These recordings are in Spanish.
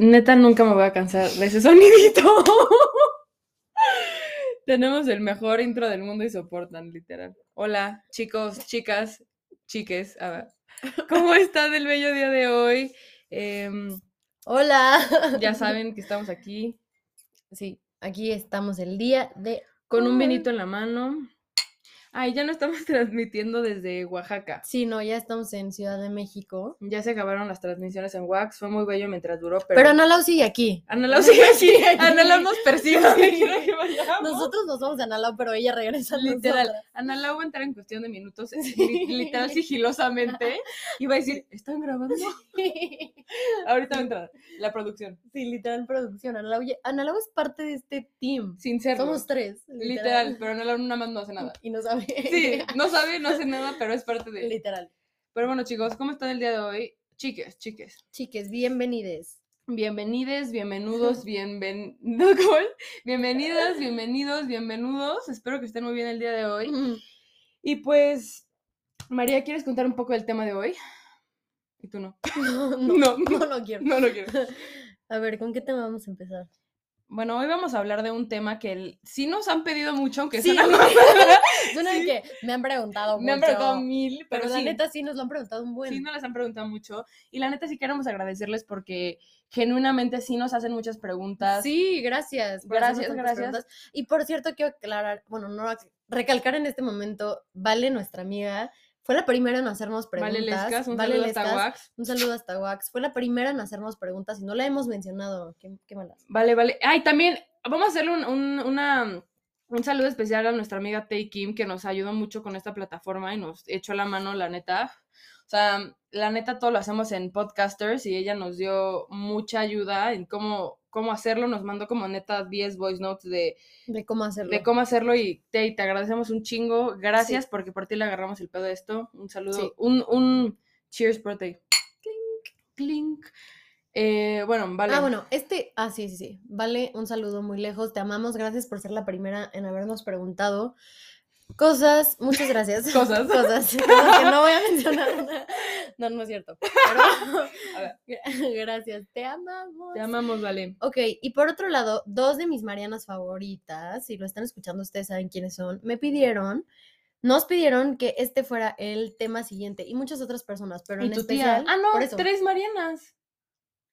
Neta, nunca me voy a cansar de ese sonidito. Tenemos el mejor intro del mundo y soportan, literal. Hola, chicos, chicas, chiques. A ver. ¿Cómo están el bello día de hoy? Em, Hola. ya saben que estamos aquí Sí, aquí estamos el día de con un vinito en la mano. Ay, ya no estamos transmitiendo desde Oaxaca. Sí, no, ya estamos en Ciudad de México. Ya se acabaron las transmisiones en Wax. Fue muy bello mientras duró, pero. Pero, Ana Lau sigue aquí. Ana Lau sigue aquí. Ana Lau nos persigue. Nosotros nos vamos a Ana Lau, pero ella regresa a Literal. Ana Lau va a entrar en cuestión de minutos, li- literal sigilosamente, y va a decir, ¿están grabando? Ahorita va a entrar la producción. Sí, literal producción. Ana Lau, Ana Lau es parte de este team. Sin serlo. Somos tres. Literal, pero Lau nada más no hace nada. Y no sabe. Sí, no sabe, no hace nada, pero es parte de... Literal. Pero bueno, chicos, ¿cómo están el día de hoy? Chiques, chiques. Chiques, bienvenides. Bienvenides, bienvenidos, bienven... ¿no? Bienvenidas, bienvenidos, bienvenudos. Espero que estén muy bien el día de hoy. Y pues, María, ¿quieres contar un poco del tema de hoy? Y tú no. No, No. no, no, no quiero. No lo quiero. A ver, ¿con qué tema vamos a empezar? Bueno, hoy vamos a hablar de un tema que el- sí nos han pedido mucho, aunque Sí, suena Suena Sí. que me han preguntado Me han mucho, preguntado mil, pero, Pero, la sí, neta sí nos lo han preguntado un buen. sí nos las han preguntado mucho. Y la neta sí queremos agradecerles porque genuinamente sí nos hacen muchas preguntas. Sí, gracias. Gracias, gracias. preguntas. Y por cierto, quiero aclarar, bueno, no recalcar en este momento, Vale, nuestra amiga, fue la primera en hacernos preguntas. Vale, Lescas, un Vale saludo hasta Lescas, Wax. Un saludo hasta Wax. Fue la primera en hacernos preguntas y no la hemos mencionado. Qué, qué malas. Vale, vale. Ay, también vamos a hacerle un, un- una, un saludo especial a nuestra amiga Tay Kim, que nos ayudó mucho con esta plataforma y nos echó la mano, la neta. O sea, la neta todo lo hacemos en podcasters y ella nos dio mucha ayuda en cómo, cómo hacerlo. Nos mandó como neta 10 voice notes de, De cómo hacerlo. de cómo hacerlo y Tay, te agradecemos un chingo. Gracias porque por ti le agarramos el pedo de esto. Un saludo, Sí. un, un cheers por Tay. Clink, clink. Eh, bueno, vale. Ah, bueno, este, ah, sí, sí, sí. Vale, un saludo muy lejos. Te amamos. Gracias por ser la primera en habernos preguntado cosas. Muchas gracias. Cosas. Cosas. cosas que no voy a mencionar. No, no es cierto. Pero, gracias. Te amamos. Te amamos, vale. Ok, y por otro lado, dos de mis Marianas favoritas, si lo están escuchando ustedes saben quiénes son, me pidieron, nos pidieron que este fuera el tema siguiente y muchas otras personas, pero Y en tu especial, tía. Ah, no, por eso, tres Marianas.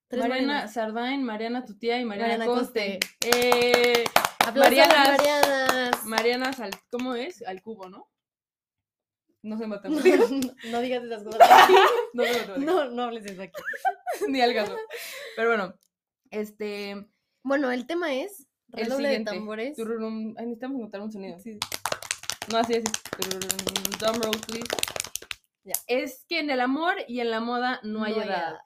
Mariana Marianas. Sardain, Mariana tu tía y Mariana, Mariana Coste. Eh, a las Marianas. Marianas. Marianas al, ¿cómo es? Al cubo, ¿no? No sé No, matemáticas. no digas esas cosas. aquí. No. No, no hables eso aquí. Ni al caso. Pero bueno, este. Bueno, el tema es El redoble de siguiente. tambores. Tururum. Ay, necesitamos encontrar un sonido. No, así es. Drum roll, please. Ya. Es que en el amor y en la moda no, hay edad. edad.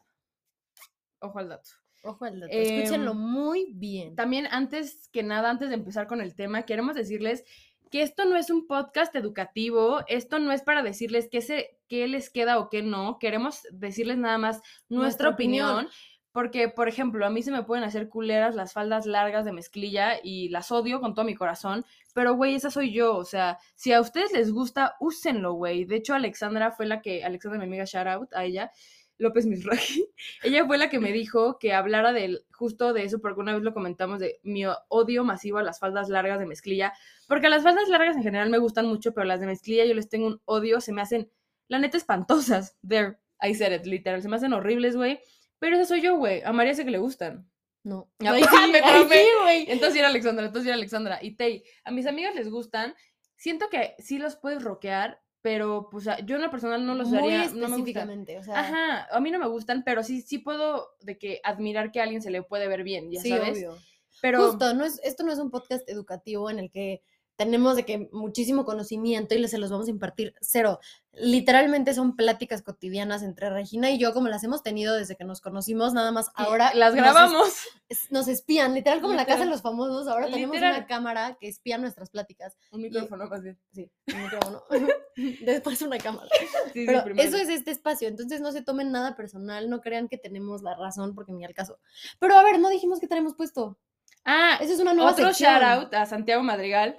Ojo al dato. Ojo al dato, escúchenlo Em, muy bien. También antes que nada, antes de empezar con el tema, queremos decirles que esto no es un podcast educativo, esto no es para decirles qué, se, qué les queda o qué no, queremos decirles nada más nuestra, Nuestra opinión, opinión. porque, por ejemplo, a mí se me pueden hacer culeras las faldas largas de mezclilla y las odio con todo mi corazón, pero, güey, esa soy yo, o sea, si a ustedes les gusta, úsenlo, güey. De hecho, Alexandra fue la que, Alexandra, mi amiga, shout out a ella, López Misraji, ella fue la que me dijo que hablara del, justo de eso, porque una vez lo comentamos de mi odio masivo a las faldas largas de mezclilla, porque las faldas largas en general me gustan mucho, pero las de mezclilla yo les tengo un odio, se me hacen, la neta, espantosas. There, I said it, literal, se me hacen horribles, güey. Pero esa soy yo, güey. A María sé que le gustan. No. Ah, Ay, me sí, traumé. sí, güey. Entonces era Alexandra, entonces era Alexandra. Y Tay, a mis amigas les gustan. Siento que sí los puedes rockear, pero pues yo en lo personal no los Muy. No me específicamente, o sea, Ajá, a mí no me gustan, pero sí, sí puedo de que admirar que a alguien se le puede ver bien, ya sí, sabes. obvio. Pero Justo, no es, esto no es un podcast educativo en el que tenemos de que muchísimo conocimiento y les- se los vamos a impartir cero. Literalmente son pláticas cotidianas entre Regina y yo, como las hemos tenido desde que nos conocimos, nada más ahora las nos grabamos. es- Nos, espían, literal como en la casa de los famosos, ahora tenemos una cámara que espía nuestras pláticas. Un micrófono más bien. Sí, un micrófono. Después una cámara. Sí, sí, Pero primero. eso es este espacio, entonces no se tomen nada personal, no crean que tenemos la razón porque ni al caso. Pero a ver, no dijimos que tenemos puesto. Ah, Esa es una nueva otro sección. shout out a Santiago Madrigal.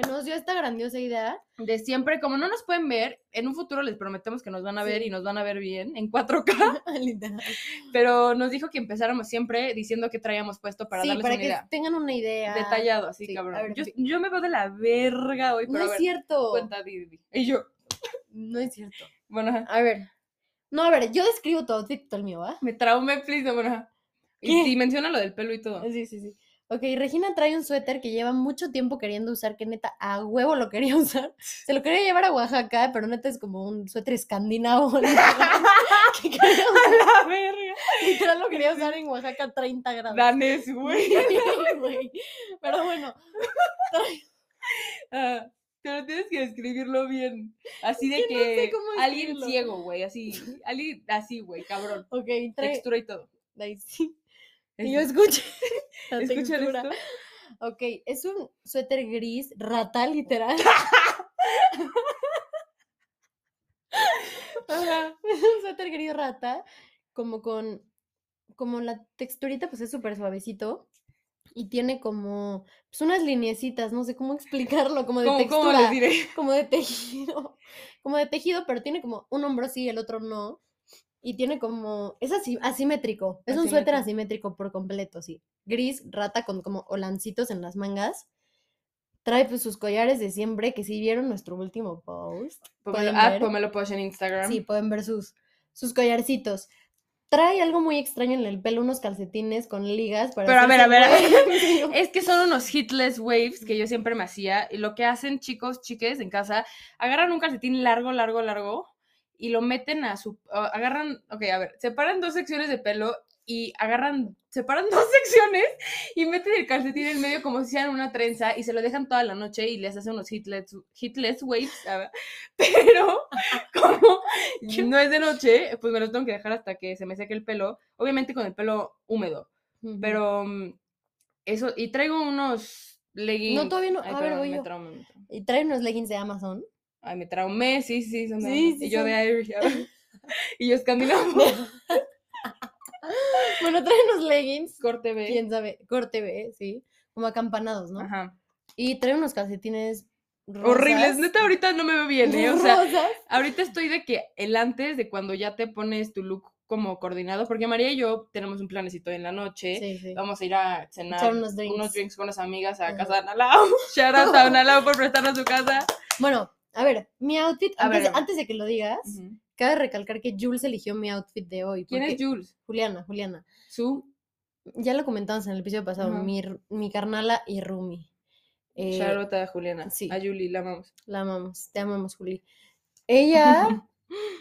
Que nos dio esta grandiosa idea. de siempre, como no nos pueden ver, en un futuro les prometemos que nos van a ver Sí. y nos van a ver bien en 4K, Literal. pero nos dijo que empezáramos siempre diciendo que traíamos puesto para sí, darles para una que idea. tengan una idea. Detallado, así, Sí, cabrón. ver, yo, yo me veo de la verga hoy, pero No es ver, cierto. cuenta, di, di, di. Y yo, No es cierto. bueno, A ver. No, a ver, yo describo outfit, tú el mío, ¿va? me traumé, please, no, bueno. Y, y menciona lo del pelo y todo. Sí, sí, sí. Ok, Regina trae un suéter que lleva mucho tiempo queriendo usar, que neta a huevo lo quería usar. Se lo quería llevar a Oaxaca, pero neta es como un suéter escandinavo. que quería usar- la verga. literal lo quería usar en Oaxaca a 30 grados. Danés, güey. Pero bueno, Ah, pero tienes que describirlo bien. Así de que no sé que cómo alguien ciego, güey, así. Alguien así, güey, cabrón. ok, trae. Textura y todo. Ahí sí. Es- Que yo escuche. la ¿Escuchan textura. esto? Ok, es un suéter gris, rata, literal. Ajá. un suéter gris rata, como con, como la texturita pues es súper suavecito y tiene como, pues unas lineecitas, no sé cómo explicarlo, como de ¿Cómo, textura, cómo les diré? como de tejido, como de tejido, pero tiene como un hombro sí, el otro no, y tiene como, es así, asimétrico, es un suéter Asimétrico. por completo, sí, gris, rata con como holancitos en las mangas. Trae pues sus collares de siempre, que si vieron nuestro último post, pueden ah, ver. pónmelo push en Instagram. Sí, pueden ver sus, sus collarcitos. Trae algo muy extraño en el pelo, unos calcetines con ligas para Pero a ver, a ver, a ver. Es que son unos hitless waves que yo siempre me hacía. Y lo que hacen chicos, chiques en casa, agarran un calcetín largo, largo, largo y lo meten a su. agarran. Ok, a ver, separan dos secciones de pelo y agarran. Separan dos secciones y meten el calcetín en medio como si hicieran una trenza y se lo dejan toda la noche y les hacen unos hitless, hitless waves. ver, Pero como no es de noche, pues me lo tengo que dejar hasta que se me seque el pelo. Obviamente con el pelo húmedo. Pero mm, eso, y traigo unos leggings. todavía no. Ay, A ver, perdón, voy me yo. Y trae unos leggings de Amazon. Ay, me traumé, sí, sí, son de Sí, sí Y yo de. Irish. y yo escandinavo. Bueno, trae unos leggings. Corte B. Quién sabe, corte B, sí. Como acampanados, ¿no? Ajá. Y trae unos calcetines Horribles. rosas. Neta, ahorita no me veo bien, ¿eh? O sea, rosas. ahorita estoy de que el antes de cuando ya te pones tu look como coordinado, porque María y yo tenemos un planecito en la noche. Sí, sí. Vamos a ir a cenar unos drinks. drinks con unas amigas a casa de Analao. Shout out a Analao por prestarnos su casa. Bueno, a ver, mi outfit, A antes, ver. antes de que lo digas, cabe recalcar que Jules eligió mi outfit de hoy. ¿Quién es Jules? Juliana, Juliana. Su. Ya lo comentamos en el episodio pasado, mi, mi carnala y Rumi. Eh, Shout out a Juliana. sí. A Julie, la amamos. la amamos, te amamos, Juli. Ella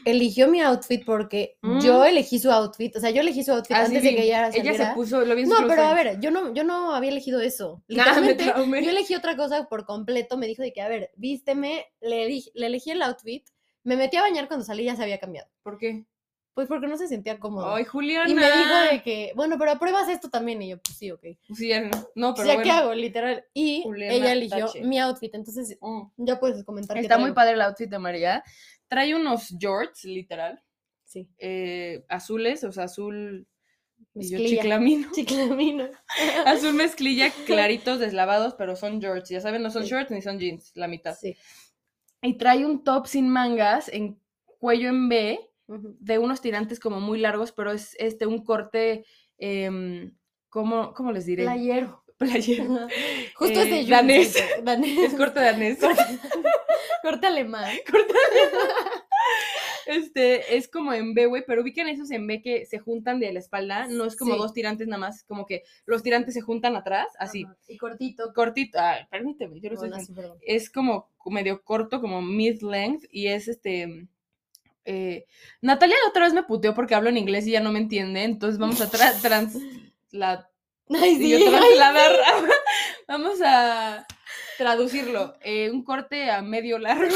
eligió mi outfit porque yo Mm. elegí su outfit, o sea, yo elegí su outfit Ah, antes de que ella Ella se saliera. puso, lo No, pero a ver, yo no, yo no había elegido eso. Me traumé. yo elegí otra cosa por completo. Me dijo de que, a ver, vísteme, le, eleg- le elegí el outfit, me metí a bañar cuando salí ya se había cambiado. ¿Por qué? Pues porque no se sentía cómodo. Ay, Juliana. y me dijo de que, bueno, pero apruebas esto también. Y yo, pues sí, ok. Sí, ya no, pero ya, bueno. ¿qué hago? Literal. Y Juliana ella eligió Tache. mi outfit. Entonces, Mm. ya puedes comentar. Está muy padre el outfit de María. Trae unos jorts, literal, Sí. eh, azules, o sea, azul y yo Mezclilla. chiclamino. Chiclamino. Azul mezclilla, claritos, deslavados, pero son jorts. Ya saben, no son Sí. shorts ni son jeans, la mitad. Sí. Y trae un top sin mangas en cuello en B, de unos tirantes como muy largos, pero es este un corte, em, ¿cómo, ¿cómo les diré? Playero. Playero. Justo Eh, es de Jules, danés. danés. Es corte danés. Corte alemán. Corte Este, es como en B, güey, pero ubican esos en B que se juntan de la espalda, no es como Sí. dos tirantes nada más, como que los tirantes se juntan atrás, así, Ajá, Y cortito. cortito, ay, permíteme, yo así, perdón. es como medio corto, como mid-length, y es este... eh, Natalia la otra vez me puteó porque hablo en inglés y ya no me entiende, entonces vamos a tra- trans... la- Ay, sí. yo ay, vamos a traducirlo, eh, un corte a medio largo,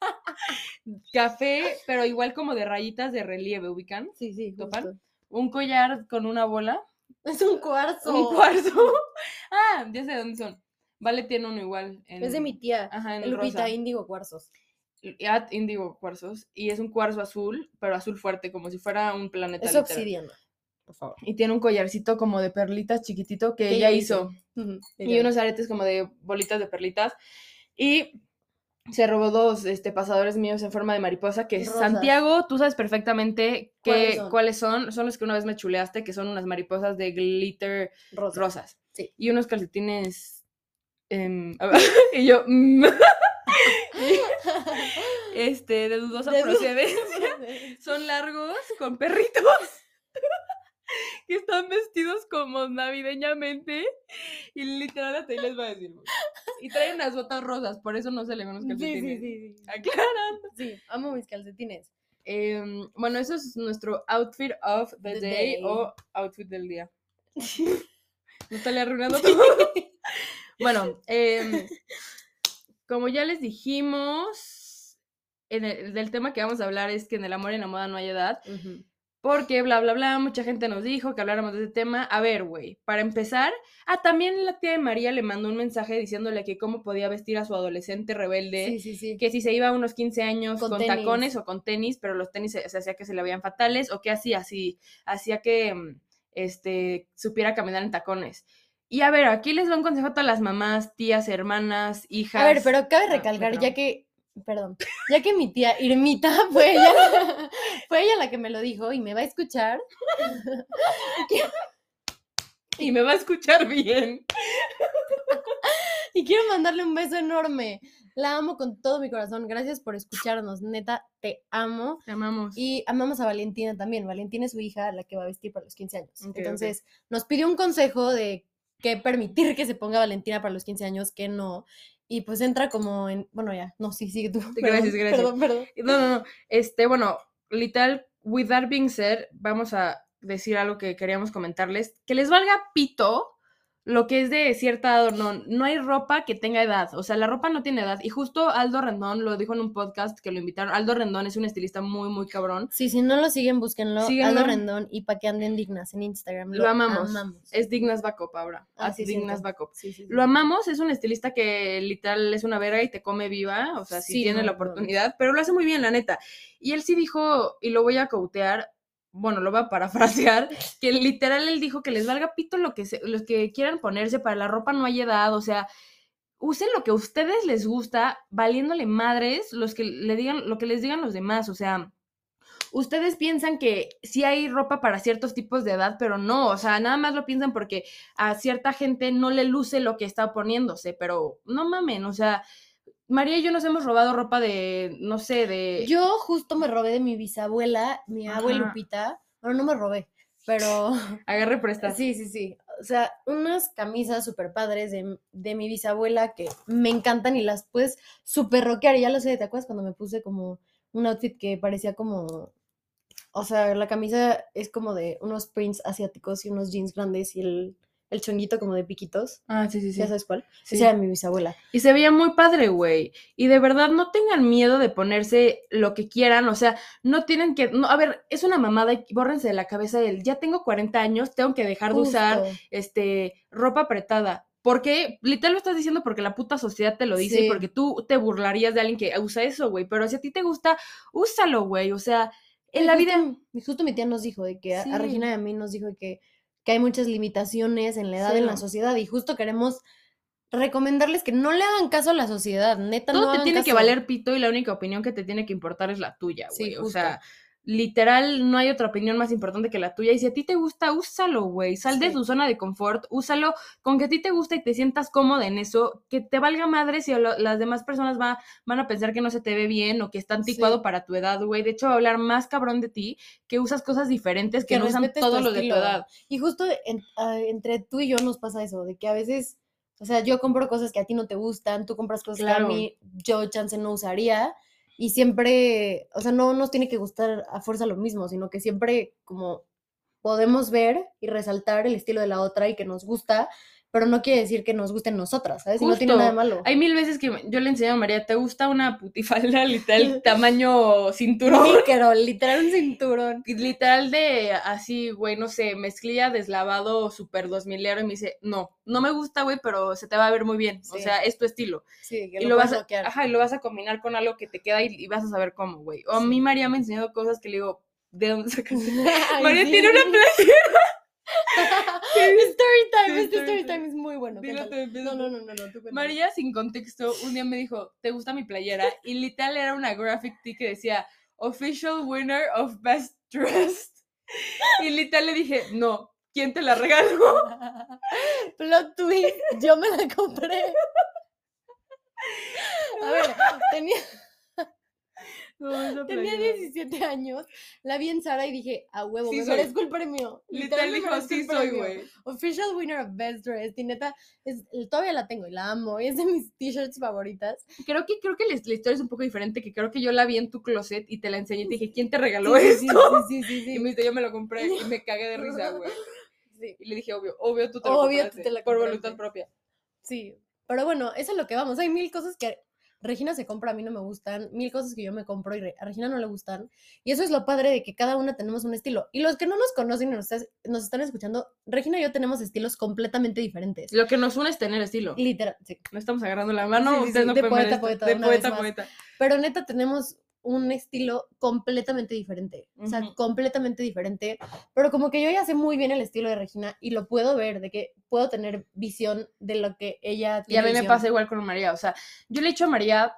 café, pero igual como de rayitas de relieve, ¿ubican? Sí, sí. ¿Topan? justo. Un collar con una bola, Es un cuarzo. un cuarzo, ah, ya sé de dónde son, Vale tiene uno igual. En, Es de mi tía. Ajá, en Lupita, índigo cuarzos. At Indigo cuarzos y es un cuarzo azul, pero azul fuerte, como si fuera un planeta. Es literal. obsidiana. Por favor. Y tiene un collarcito como de perlitas chiquitito que ella hizo. Y unos aretes como de bolitas de perlitas. Y se robó dos este, pasadores míos en forma de mariposa, que Rosas. Santiago, tú sabes perfectamente que, ¿Cuáles ¿Cuáles, son? son? los que una vez me chuleaste, que son unas mariposas de glitter Rosa. rosas. Sí. Y unos calcetines... em, y yo... este, de dudosa De du- procedencia. Son largos, con perritos. Que están vestidos como navideñamente. Y literal hasta ahí les va a decir. Y traen unas botas rosas, por eso no se le ven los Sí, calcetines. sí, sí, sí. Aclarando. Sí, amo mis calcetines. Em, bueno, eso es nuestro outfit of the, The day, day. o outfit del día. No está le arruinando todo. Bueno, em, como ya les dijimos, en el, del tema que vamos a hablar es que en el amor y en la moda no hay edad. Ujú. Porque bla, bla, bla, mucha gente nos dijo que habláramos de ese tema. A ver, güey, para empezar, ah, también la tía de María le mandó un mensaje diciéndole que cómo podía vestir a su adolescente rebelde. Sí, sí, sí. Que si se iba a unos 15 años Con tacones o con tenis, pero los tenis se, se hacía que se le veían fatales, o que hacía así, hacía que mm, este, supiera caminar en tacones. Y a ver, aquí les doy un consejo a todas las mamás, tías, hermanas, hijas. A ver, pero cabe Ah, recalcar, ya que, perdón, ya que mi tía Irmita fue ella, fue ella la que me lo dijo y me va a escuchar. Y me va a escuchar bien. Y quiero mandarle un beso enorme. La amo con todo mi corazón. Gracias por escucharnos. Neta, te amo. Te amamos. Y amamos a Valentina también. Valentina es su hija, la que va a vestir para los 15 años. Entonces, nos pidió un consejo de qué permitir que se ponga Valentina para los 15 años, qué no. Y pues entra como en. Bueno, ya, no, sí, sigue tú. Gracias, Perdón, gracias. Perdón, perdón. No, no, no. Este, bueno, literal, with that being said, vamos a decir algo que queríamos comentarles. Que les valga pito lo que es de cierta edad no. No hay ropa que tenga edad. O sea, la ropa no tiene edad. Y justo Aldo Rendón lo dijo en un podcast que lo invitaron. Aldo Rendón es un estilista muy, muy cabrón. Sí, si no lo siguen, búsquenlo. Síguenlo. Aldo Rendón y pa' que anden dignas en Instagram. Lo amamos. amamos. Es Dignas Backup ahora. Ah, Así sí, Dignas. Backup. Sí. Lo amamos, es un estilista que literal es una verga y te come viva, o sea, si Sí, tiene no, la no. oportunidad, pero lo hace muy bien, la neta. Y él sí dijo, y lo voy a cautear, bueno, lo voy a parafrasear, que literal él dijo que les valga pito lo que los que quieran ponerse, para la ropa no hay edad, o sea, usen lo que a ustedes les gusta, valiéndole madres los que le digan, lo que les digan los demás, o sea, ustedes piensan que sí hay ropa para ciertos tipos de edad, pero no, o sea, nada más lo piensan porque a cierta gente no le luce lo que está poniéndose, pero no mamen, o sea, María y yo nos hemos robado ropa de, no sé, de... Yo justo me robé de mi bisabuela, mi Ajá. abuelupita. Bueno, no me robé, pero Agarre presta. sí, sí, sí. O sea, unas camisas súper padres de, de mi bisabuela que me encantan y las puedes súper rockear. Y ya lo sé, ¿te acuerdas cuando me puse como un outfit que parecía como. O sea, la camisa es como de unos prints asiáticos y unos jeans grandes y el, el chonguito como de piquitos. Ah, sí, sí, sí. ¿Ya sabes cuál? Sí. Esa era mi bisabuela. Y se veía muy padre, güey. Y de verdad, no tengan miedo de ponerse lo que quieran. O sea, no tienen que. No, a ver, es una mamada y bórrense de la cabeza el ya tengo 40 años, tengo que dejar de usar este, ropa apretada. Porque, literal lo estás diciendo porque la puta sociedad te lo dice Sí. y porque tú te burlarías de alguien que usa eso, güey. Pero si a ti te gusta, úsalo, güey. O sea, en la justo- vida. Justo mi tía nos dijo de que a-. Regina y a mí nos dijo que, que hay muchas limitaciones en la edad en la sociedad y justo queremos recomendarles que no le hagan caso a la sociedad, neta no Todo te hagan tiene que valer pito y la única opinión que te tiene que importar es la tuya, Sí, güey. o justo. sea, literal, no hay otra opinión más importante que la tuya. Y si a ti te gusta, úsalo, güey. Sal de tu zona de confort, úsalo con que a ti te gusta y te sientas cómoda en eso, que te valga madre si lo- las demás personas va, van a pensar que no se te ve bien o que está anticuado Sí. para tu edad, güey. De hecho, va a hablar más cabrón de ti que usas cosas diferentes que, Que no usan todos los de tu edad. Y justo en- ah, entre tú y yo nos pasa eso, de que a veces, o sea, yo compro cosas que a ti no te gustan, tú compras cosas Claro. que a mí yo chance no usaría y siempre, o sea, no nos tiene que gustar a fuerza lo mismo, sino que siempre como podemos ver y resaltar el estilo de la otra y que nos gusta, pero no quiere decir que nos gusten nosotras, ¿sabes? Y no tiene nada de Justo. malo. Hay mil veces que yo le enseño a María, ¿te gusta una putifalda literal tamaño cinturón? Pero literal un cinturón. Literal de así, güey, no sé, mezclilla deslavado super dos milero y me dice, no, no me gusta, güey, pero se te va a ver muy bien. O sea, es tu estilo. Sí, que y lo, lo vas a, bloquear. ajá, y lo vas a combinar con algo que te queda y, y vas a saber cómo, güey. O a mí María me ha enseñado cosas que le digo, ¿de dónde sacaste? María sí. tiene una playera. Story time, este story time. es muy bueno. No, no, no, no. María, sin contexto, un día me dijo, ¿te gusta mi playera? Y literal era una graphic tee que decía, Official Winner of Best Dressed. Y literal le dije, no, ¿quién te la regaló? Plot twist, yo me la compré. A ver, tenía, No, esa tenía playera. 17 años, la vi en Sara y dije, a huevo, Sí me soy. merezco el premio. Literal dijo, sí soy, premio". güey. Official winner of Best Dress. Y neta, es, todavía la tengo y la amo. y Es de mis t-shirts favoritas. Creo que, creo que la, la historia es un poco diferente, que creo que yo la vi en tu closet y te la enseñé y te dije, ¿quién te regaló Sí, sí, esto? sí, sí, sí, sí, Y me dice, yo me lo compré y me cagué de risa, güey. sí. Y le dije, obvio, obvio tú te lo Obvio tú compraste, te la por compraste. voluntad propia. Sí, pero bueno, eso es lo que vamos. Hay mil cosas que Regina se compra, a mí no me gustan, mil cosas que yo me compro y a Regina no le gustan. Y eso es lo padre de que cada una tenemos un estilo. Y los que no nos conocen y nos, nos están escuchando, Regina y yo tenemos estilos completamente diferentes. Lo que nos une es tener estilo. Literal, sí. No estamos agarrando la mano, Sí, sí, ustedes sí, no de pueden poeta poeta, de poeta poeta. Pero neta tenemos un estilo completamente diferente. O sea, completamente diferente. Pero como que yo ya sé muy bien el estilo de Regina y lo puedo ver, de que puedo tener visión de lo que ella Y a tiene. mí me pasa igual con María. O sea, yo le he dicho a María,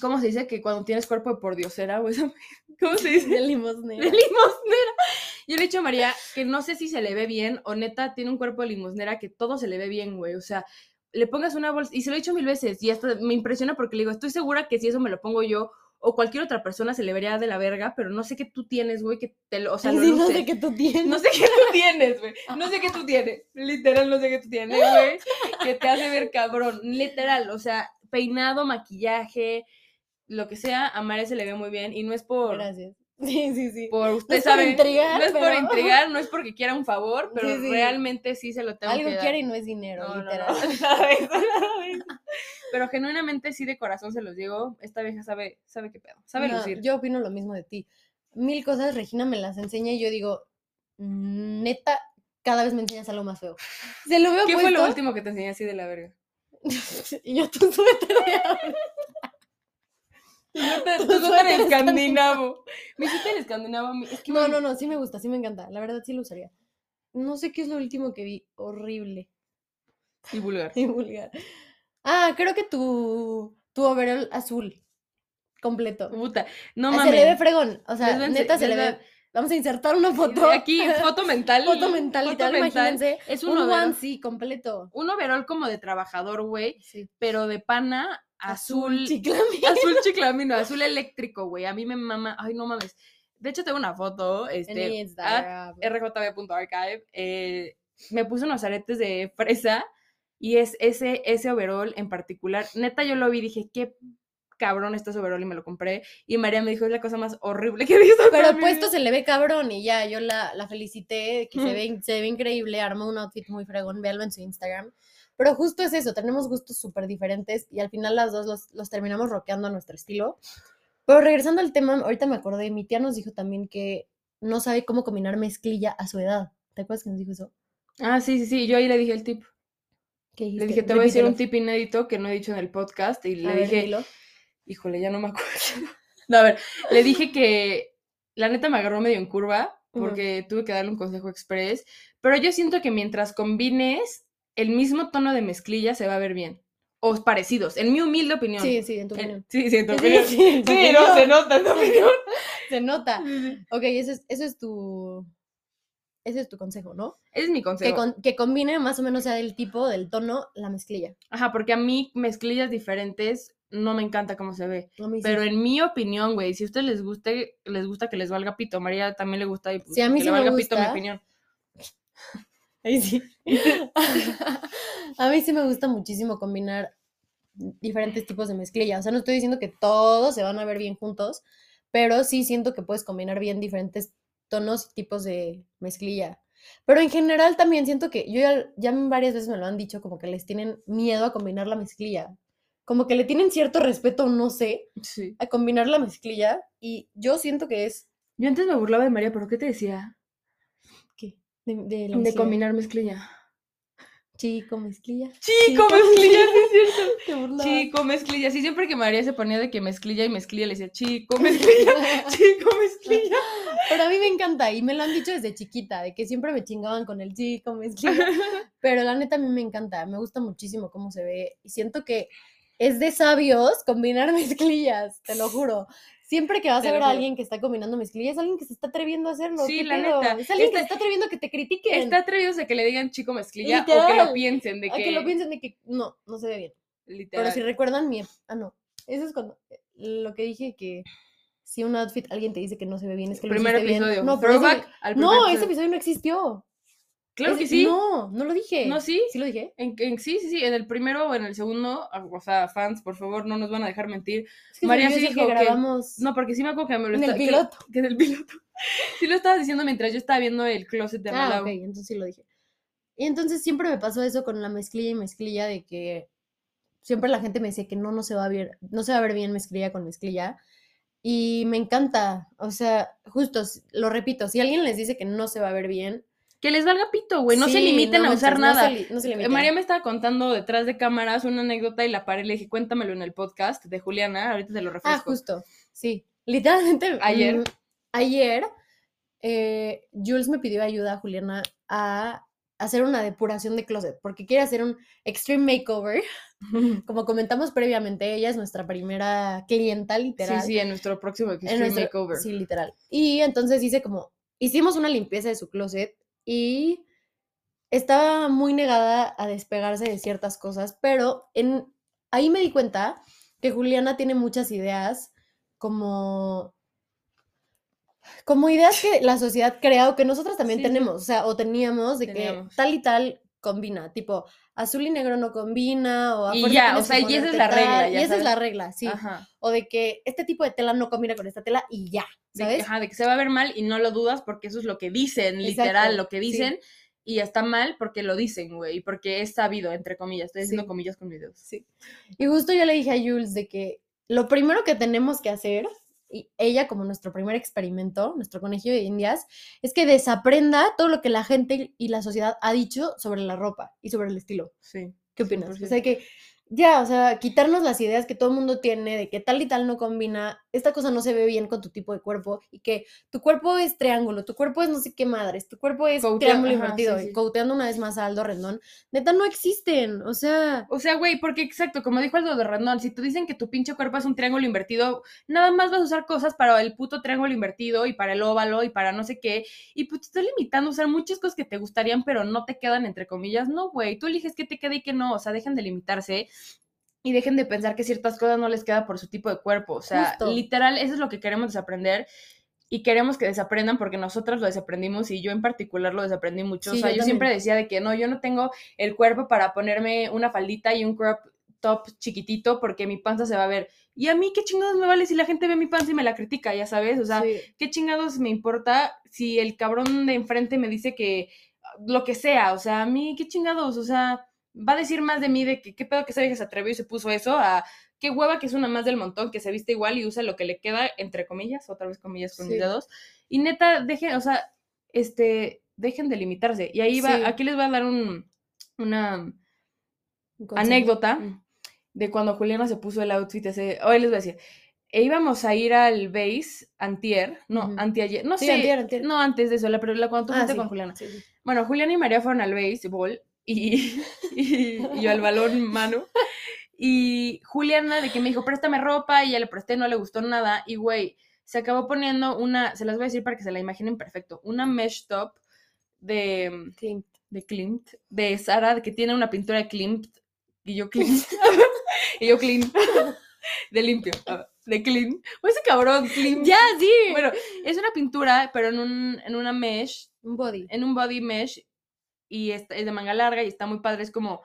¿cómo se dice? Que cuando tienes cuerpo de pordiosera, o esa- ¿Cómo se dice? De limosnera. De limosnera. Yo le he dicho a María que no sé si se le ve bien o neta tiene un cuerpo de limosnera que todo se le ve bien, güey. O sea, le pongas una bolsa, y se lo he dicho mil veces, y hasta me impresiona porque le digo, estoy segura que si eso me lo pongo yo o cualquier otra persona se le vería de la verga, pero no sé qué tú tienes, güey, que te lo, o sea, lo sí, no sé qué tú tienes. No sé qué tú tienes, güey. No sé qué tú tienes. Literal, no sé qué tú tienes, güey. Que te hace ver cabrón. Literal, o sea, peinado, maquillaje, lo que sea, a María se le ve muy bien. Y no es por. Gracias. Sí, sí, sí. Por usted por intrigar, no es por intrigar, no es porque quiera un favor, pero Sí, sí. realmente sí se lo tengo Algo que dar. quiere y no es dinero, No, no, literal. no, nada de eso, nada de eso. Pero genuinamente sí de corazón se los digo, esta vieja sabe, sabe qué pedo, sabe No, lucir. Yo opino lo mismo de ti. Mil cosas, Regina me las enseña y yo digo, neta, cada vez me enseñas algo más feo. Se lo veo ¿Qué fue lo último que te enseñé así de la verga? y yo tu suéter de. Tu suéter, tu suéter suéter escandinavo. Mi suéter escandinavo, es que No, me- no, no, sí me gusta, sí me encanta. La verdad sí lo usaría. No sé qué es lo último que vi. Horrible Y vulgar. y vulgar. Ah, creo que tu, tu overall azul. Completo. Puta, no Ah, mames. se le ve fregón. O sea, neta se le ve. Vamos a insertar una foto. Aquí, foto mental. foto mental, foto mental. imagínense. Es un, Un overol, onesie completo. un overol como de trabajador, güey, Sí. pero de pana azul. chiclami. azul chiclamino, azul eléctrico, güey. A mí me mama. Ay, no mames. De hecho, tengo una foto, En este, Instagram. rjb.archive. eh, me puse unos aretes de fresa y es ese, ese overall en particular. Neta, yo lo vi y dije, qué cabrón está ese overall y me lo compré. Y María me dijo, es la cosa más horrible que he visto. Pero puesto vida". se le ve cabrón y ya, yo la, la felicité, que se, ve, se ve increíble, armó un outfit muy fregón, véalo en su Instagram. Pero justo es eso, tenemos gustos súper diferentes y al final las dos los, los terminamos rockeando a nuestro estilo. Pero regresando al tema, ahorita me acordé, mi tía nos dijo también que no sabe cómo combinar mezclilla a su edad. ¿Te acuerdas que nos dijo eso? Ah, sí, sí, sí. Yo ahí le dije el tip. ¿Qué Le dije, te voy a decir un tip inédito que no he dicho en el podcast. Y le A dije, híjole, ya no me acuerdo. No, a ver, le dije que la neta me agarró medio en curva porque tuve que darle un consejo express. Pero yo siento que mientras combines el mismo tono de mezclilla se va a ver bien. O parecidos, en mi humilde opinión. Sí, sí, en tu En- opinión. sí, sí, en tu Sí, opinión. sí, Sí, no, se nota en tu opinión. Se nota. Ok, eso es, eso es tu... Ese es tu consejo, ¿no? Ese es mi Que, consejo. con- que combine más o menos sea del tipo, del tono, la mezclilla. Ajá, porque a mí mezclillas diferentes no me encanta cómo se ve. Sí. Pero en mi opinión, güey, si a ustedes les guste, les gusta que les valga pito. María también le gusta y pues, Sí, a mí que sí le me valga pito mi gusta. opinión. Ahí sí. a mí sí me gusta muchísimo combinar diferentes tipos de mezclilla. O sea, no estoy diciendo que todos se van a ver bien juntos, pero sí siento que puedes combinar bien diferentes tonos y tipos de mezclilla. Pero en general también siento que yo ya, ya varias veces me lo han dicho, como que les tienen miedo a combinar la mezclilla. Como que le tienen cierto respeto, no sé, Sí. a combinar la mezclilla. Y yo siento que es. Yo antes me burlaba de María, pero ¿qué te decía? ¿Qué? De, de la De mezclilla. combinar mezclilla. Chico, mezclilla. Chico, mezclilla, sí es cierto. Chico, mezclilla. Sí, siempre que María se ponía de que mezclilla y mezclilla, le decía, chico, mezclilla, chico, mezclilla. Pero a mí me encanta y me lo han dicho desde chiquita, de que siempre me chingaban con el chico, mezclilla. Pero la neta a mí me encanta, me gusta muchísimo cómo se ve y siento que es de sabios combinar mezclillas, te lo juro. Siempre que vas a ver a alguien que está combinando mezclillas, es alguien que se está atreviendo a hacerlo. Sí, ¿qué la pedo? neta. Es alguien que Está- se está atreviendo a que te critiquen. Está atrevido de que le digan chico mezclilla o que Literal. lo piensen de a que, que lo piensen de que no, no se ve bien. literal. Pero si recuerdan mi... Ah, no. Eso es cuando... Lo que dije que si un outfit alguien te dice que no se ve bien es que lo primer bien. episodio. No, pero ese- Throwback al primer no, ese episodio no existió. Claro que sí. No, no lo dije. No, sí. ¿Sí lo dije? En, en- sí, sí, sí, en el primero o en el segundo, ah, o sea, fans, por favor, no nos van a dejar mentir. Es que María sí dijo que- grabamos... No, porque sí me acuerdo que me lo En el esta- que- piloto. Que, en el piloto. Sí lo estabas diciendo mientras yo estaba viendo el closet de Ah, Malau. ok, entonces sí lo dije. Y entonces siempre me pasó eso con la mezclilla y mezclilla de que siempre la gente me decía que no, no se va a ver, no se va a ver bien mezclilla con mezclilla. Y me encanta, o sea, justo, lo repito, si alguien les dice que no se va a ver bien, Que les valga pito, güey. No se sí, limiten a usar no nada. se no se Eh, limiten. María me estaba contando detrás de cámaras una anécdota y la paré y le dije, cuéntamelo en el podcast de Juliana. Ahorita te lo Ah, refresco. justo, sí. Literalmente. Ayer. mm, ayer, eh, Jules me pidió ayuda a Juliana a hacer una depuración de closet, porque quiere hacer un extreme makeover. Como comentamos previamente, ella es nuestra primera clienta, sí, literal. sí, en nuestro próximo en Extreme nuestro- Makeover. Sí, literal. Y entonces dice como, hicimos una limpieza de su closet y estaba muy negada a despegarse de ciertas cosas, pero en, ahí me di cuenta que Juliana tiene muchas ideas como como ideas que la sociedad crea o que nosotros también Sí, tenemos, o sea, o teníamos de Teníamos. que tal y tal combina, tipo azul y negro no combina o Y ya, o sea, y esa es la regla, ya y esa es la regla, sí. Ajá. O de que este tipo de tela no combina con esta tela y ya, De, que- ¿sabes? ajá, de que se va a ver mal y no lo dudas porque eso es lo que dicen, literal, lo que sí. dicen. Y está mal porque lo dicen, güey, porque es sabido, entre comillas. Estoy haciendo Sí. comillas con mis dedos. Sí. Y justo yo le dije a Jules de que lo primero que tenemos que hacer, y ella como nuestro primer experimento, nuestro conejillo de indias, es que desaprenda todo lo que la gente y la sociedad ha dicho sobre la ropa y sobre el estilo. Sí. ¿Qué opinas? O 100%. sea que ya, o sea, quitarnos las ideas que todo el mundo tiene de que tal y tal no combina, esta cosa no se ve bien con tu tipo de cuerpo y que tu cuerpo es triángulo, tu cuerpo es no sé qué madres, tu cuerpo es Coutea- triángulo ajá, invertido, sí, y sí. couteando una vez más a Aldo Rendón, neta no existen, o sea, O sea, güey, porque exacto, como dijo Aldo de Rendón, si te dicen que tu pinche cuerpo es un triángulo invertido, nada más vas a usar cosas para el puto triángulo invertido y para el óvalo y para no sé qué. Y pues te estás limitando a usar muchas cosas que te gustarían, pero no te quedan, entre comillas. No, güey, tú eliges qué te queda y qué no. O sea, dejen de limitarse y dejen de pensar que ciertas cosas no les queda por su tipo de cuerpo. O sea, Justo. literal, eso es lo que queremos desaprender. Y queremos que desaprendan porque nosotras lo desaprendimos y yo en particular lo desaprendí mucho. Sí, o sea, yo yo, siempre decía de que no, yo no tengo el cuerpo para ponerme una faldita y un crop top chiquitito porque mi panza se va a ver. Y a mí, ¿qué chingados me vale si la gente ve mi panza y me la critica, ya sabes? O sea, sí. ¿qué chingados me importa si el cabrón de enfrente me dice que lo que sea? O sea, a mí, ¿qué chingados? O sea, va a decir más de mí de que qué pedo que esa vieja se atrevió y se puso eso a qué hueva que es una más del montón que se viste igual y usa lo que le queda, entre comillas, otra vez comillas con mis Sí. dedos. Y neta, dejen, o sea, este, dejen de limitarse. Y ahí va, Sí. aquí les voy a dar un, una anécdota Mm. de cuando Juliana se puso el outfit ese. Hoy les voy a decir. E íbamos a ir al base antier, no, anteayer, no Sí, sé, antier, antier. no antes de eso, la, pero la cuando tú Ah, sí, con Juliana. sí. Bueno, Juliana y María fueron al béisbol y, y, y yo al balón mano. Y Juliana de que me dijo, préstame ropa, y ya le presté, no le gustó nada. Y güey, se acabó poniendo una, se las voy a decir para que se la imaginen perfecto, una mesh top de, Clint. de Klimt, de Sara, que tiene una pintura de Klimt, y yo Klimt, y yo Klimt, de limpio, de Klimt. O ese cabrón, Klimt. Ya, sí. Bueno, es una pintura, pero en, un, en una mesh, un body. en un body mesh, y es, es de manga larga y está muy padre, es como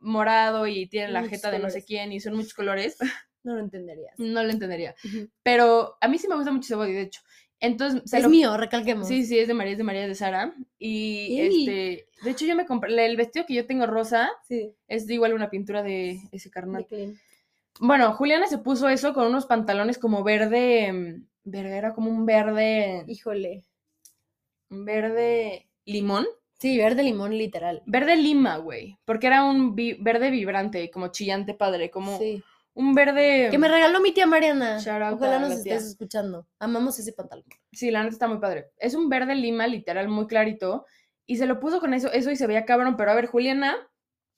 morado y tiene la Muchos jeta de no sé quién y son muchos colores. No lo entenderías. No lo entendería. Pero a mí sí me gusta mucho ese body, de hecho. Entonces, Es lo- mío, recalquemos. Sí, sí, es de María, es de María de Sara. Y Ey. este, de hecho yo me compré, el vestido que yo tengo rosa Sí, es de igual una pintura de ese carnal. Bueno, Juliana se puso eso con unos pantalones como verde, mm, verde, era como un verde, Híjole. un verde limón, Sí, verde limón, literal. Verde lima, güey. Porque era un vi- verde vibrante, como chillante padre, como Sí. un verde. Que me regaló mi tía Mariana. Shout out Ojalá nos tía. estés escuchando. Amamos ese pantalón. Sí, la neta está muy padre. Es un verde lima, literal, muy clarito. Y se lo puso con eso, eso y se veía cabrón. Pero a ver, Juliana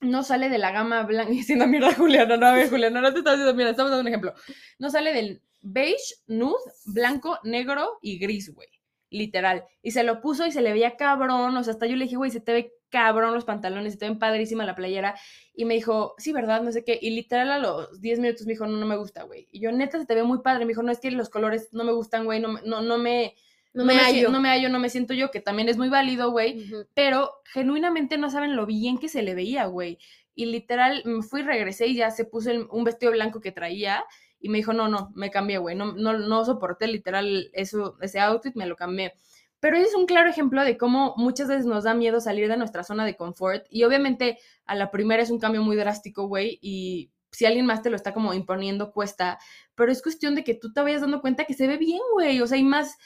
no sale de la gama blanca. Y haciendo mierda Juliana, no, a ver, Juliana, no te estás haciendo mierda. Estamos dando un ejemplo. No sale del beige, nude, blanco, negro y gris, güey. Literal. Y se lo puso y se le veía cabrón. O sea, hasta yo le dije, güey, se te ve cabrón los pantalones, se te ven padrísima la playera. Y me dijo, sí, ¿verdad? No sé qué. Y literal a los 10 minutos me dijo, no, no me gusta, güey. Y yo, neta, se te ve muy padre. Me dijo, no, es que los colores no me gustan, güey. No, me- no, no me... No, me si- hallo. no me hallo, no me siento yo, que también es muy válido, güey. Pero genuinamente no saben lo bien que se le veía, güey. Y literal, me fui, regresé y ya se puso el- un vestido blanco que traía. Y me dijo, no, no, me cambié, güey. No, no, no soporté literal eso, ese outfit, me lo cambié. Pero ese es un claro ejemplo de cómo muchas veces nos da miedo salir de nuestra zona de confort. Y obviamente a la primera es un cambio muy drástico, güey. Y si alguien más te lo está como imponiendo, cuesta. Pero es cuestión de que tú te vayas dando cuenta que se ve bien, güey. O sea, y más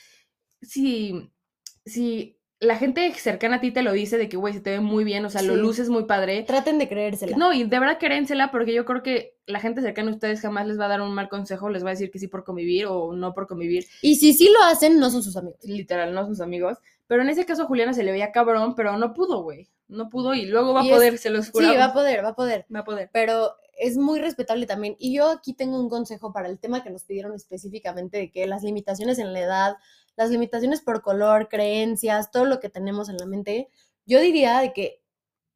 si, si la gente cercana a ti te lo dice de que, güey, se te ve muy bien, o sea, lo Sí. luces muy padre. Traten de creérsela. No, y de verdad querénsela porque yo creo que la gente cercana a ustedes jamás les va a dar un mal consejo, les va a decir que sí por convivir o no por convivir. Y si sí lo hacen, no son sus amigos. Literal, no son sus amigos. Pero en ese caso a Juliana se le veía cabrón, pero no pudo, güey. No pudo y luego va a es- poder, se los Sí, juro. va a poder, va a poder. va a poder. Pero es muy respetable también. Y yo aquí tengo un consejo para el tema que nos pidieron específicamente de que las limitaciones en la edad, las limitaciones por color, creencias, todo lo que tenemos en la mente, yo diría de que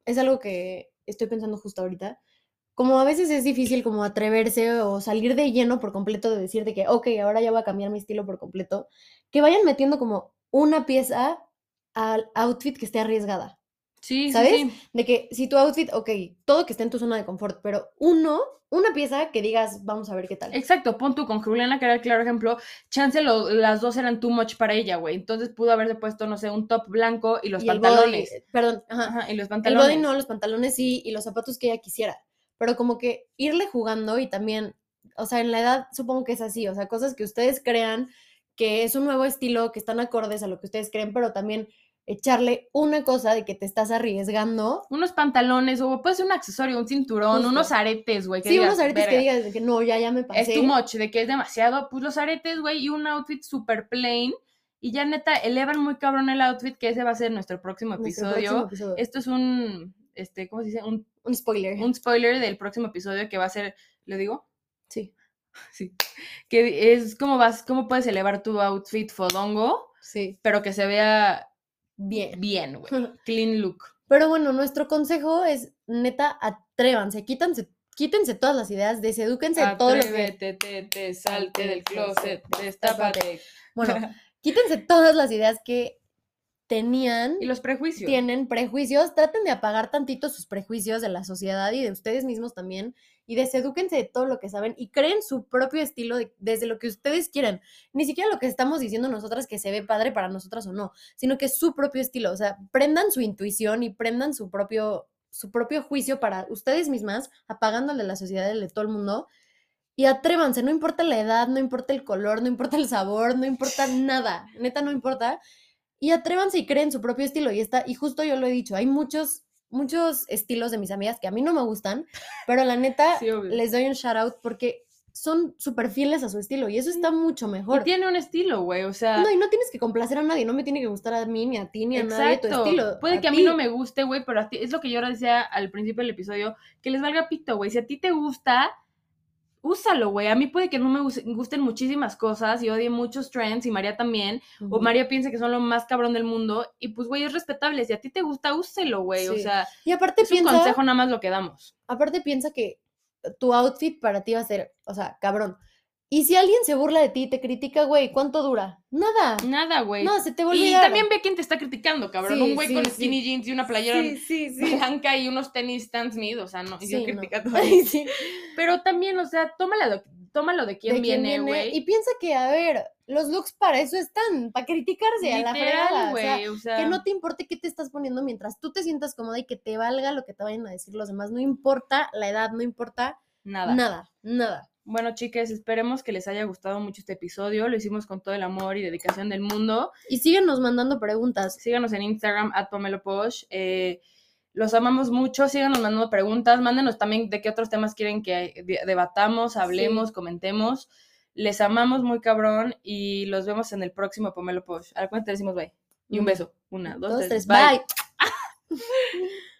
es algo que estoy pensando justo ahorita. Como a veces es difícil como atreverse o salir de lleno por completo de decir de que, ok, ahora ya voy a cambiar mi estilo por completo, que vayan metiendo como una pieza al outfit que esté arriesgada. Sí, ¿Sabes? sí, sí. De que si tu outfit, ok, todo que esté en tu zona de confort, pero uno, una pieza que digas, vamos a ver qué tal. Exacto, pon tú con Juliana, que era el claro ejemplo, chance lo- las dos eran too much para ella, güey. Entonces pudo haberse puesto, no sé, un top blanco y los Y el pantalones. body, perdón, ajá, Ajá, y los el pantalones. body no, los pantalones sí, y los zapatos que ella quisiera. Pero como que irle jugando y también, o sea, en la edad supongo que es así, o sea, cosas que ustedes crean que es un nuevo estilo, que están acordes a lo que ustedes creen, pero también echarle una cosa de que te estás arriesgando. Unos pantalones, o puede ser un accesorio, un cinturón, Justo. unos aretes, güey. Sí, digas, unos aretes que "Verga, digas de que no, ya, ya me pasé. Es too much, de que es demasiado. Pues los aretes, güey, y un outfit super plain. Y ya neta, elevan muy cabrón el outfit, que ese va a ser nuestro próximo Nuestro episodio. próximo episodio. Esto es un, este, ¿cómo se dice? Un, Un spoiler. un spoiler del próximo episodio que va a ser, ¿le digo? Sí, Sí. Que es cómo vas, cómo puedes elevar tu outfit fodongo, sí. pero que se vea Bien. bien, güey. Clean look. Pero bueno, nuestro consejo es, neta, atrévanse, quítense, quítense todas las ideas, desedúquense de todo lo que... Atrévete, te, te, salte del closet, destápate. Bueno, quítense todas las ideas que tenían, y los prejuicios. tienen prejuicios, traten de apagar tantito sus prejuicios de la sociedad y de ustedes mismos también, y desedúquense de todo lo que saben y creen su propio estilo de- desde lo que ustedes quieran. Ni siquiera lo que estamos diciendo nosotras que se ve padre para nosotras o no, sino que es su propio estilo. O sea, prendan su intuición y prendan su propio, su propio juicio para ustedes mismas, de la sociedad, de todo el mundo. Y atrévanse, no importa la edad, no importa el color, no importa el sabor, no importa nada, neta no importa. Y atrévanse y creen su propio estilo. Y está, y justo yo lo he dicho, hay muchos, muchos estilos de mis amigas que a mí no me gustan, pero la neta Sí, les doy un shout out porque son súper fieles a su estilo y eso está mucho Y mejor. tiene un estilo, güey, o sea... No, y no tienes que complacer a nadie, no me tiene que gustar a mí, ni a ti, ni a nadie tu Exacto. estilo. Puede que a mí no me guste, güey, pero a ti, es lo que yo ahora decía al principio del episodio, que les valga pito, güey. Si a ti te gusta, úsalo, güey. A mí puede que no me gus- gusten muchísimas cosas y odie muchos trends y María también, o. María piensa que son lo más cabrón del mundo y pues, güey, es respetable. Si a ti te gusta, úselo, güey. O sea, Y aparte es un piensa, consejo nada más lo que damos. aparte piensa que tu outfit para ti va a ser, o sea, cabrón. Y si alguien se burla de ti y te critica, güey, ¿cuánto dura? Nada. Nada, güey. No, se te a y también ve quién te está criticando, cabrón. Sí, un güey sí, con sí. skinny jeans y una playera blanca y unos tenis Stan Smith, o sea, no, y yo Sí, no. sí. Pero también, o sea, tómala tómalo de quién de quién viene, güey. Y piensa que, a ver, los looks para eso están, para criticarse a la fregada. Literal, o sea, güey, o sea, que no te importe qué te estás poniendo mientras tú te sientas cómoda y que te valga lo que te vayan a decir los demás. No importa la edad, no importa nada. nada, nada. Bueno, chicas, esperemos que les haya gustado mucho este episodio. Lo hicimos con todo el amor y dedicación del mundo. Y síguenos mandando preguntas. Síganos en Instagram, at Pomeloposh. Eh, los amamos mucho. Síganos mandando preguntas. Mándenos también de qué otros temas quieren que de- debatamos, hablemos, comentemos. Les amamos muy cabrón y los vemos en el próximo Pomelo Posh. A ver cuánto decimos bye. Y un beso. Una, dos, Dos, tres. tres. Bye.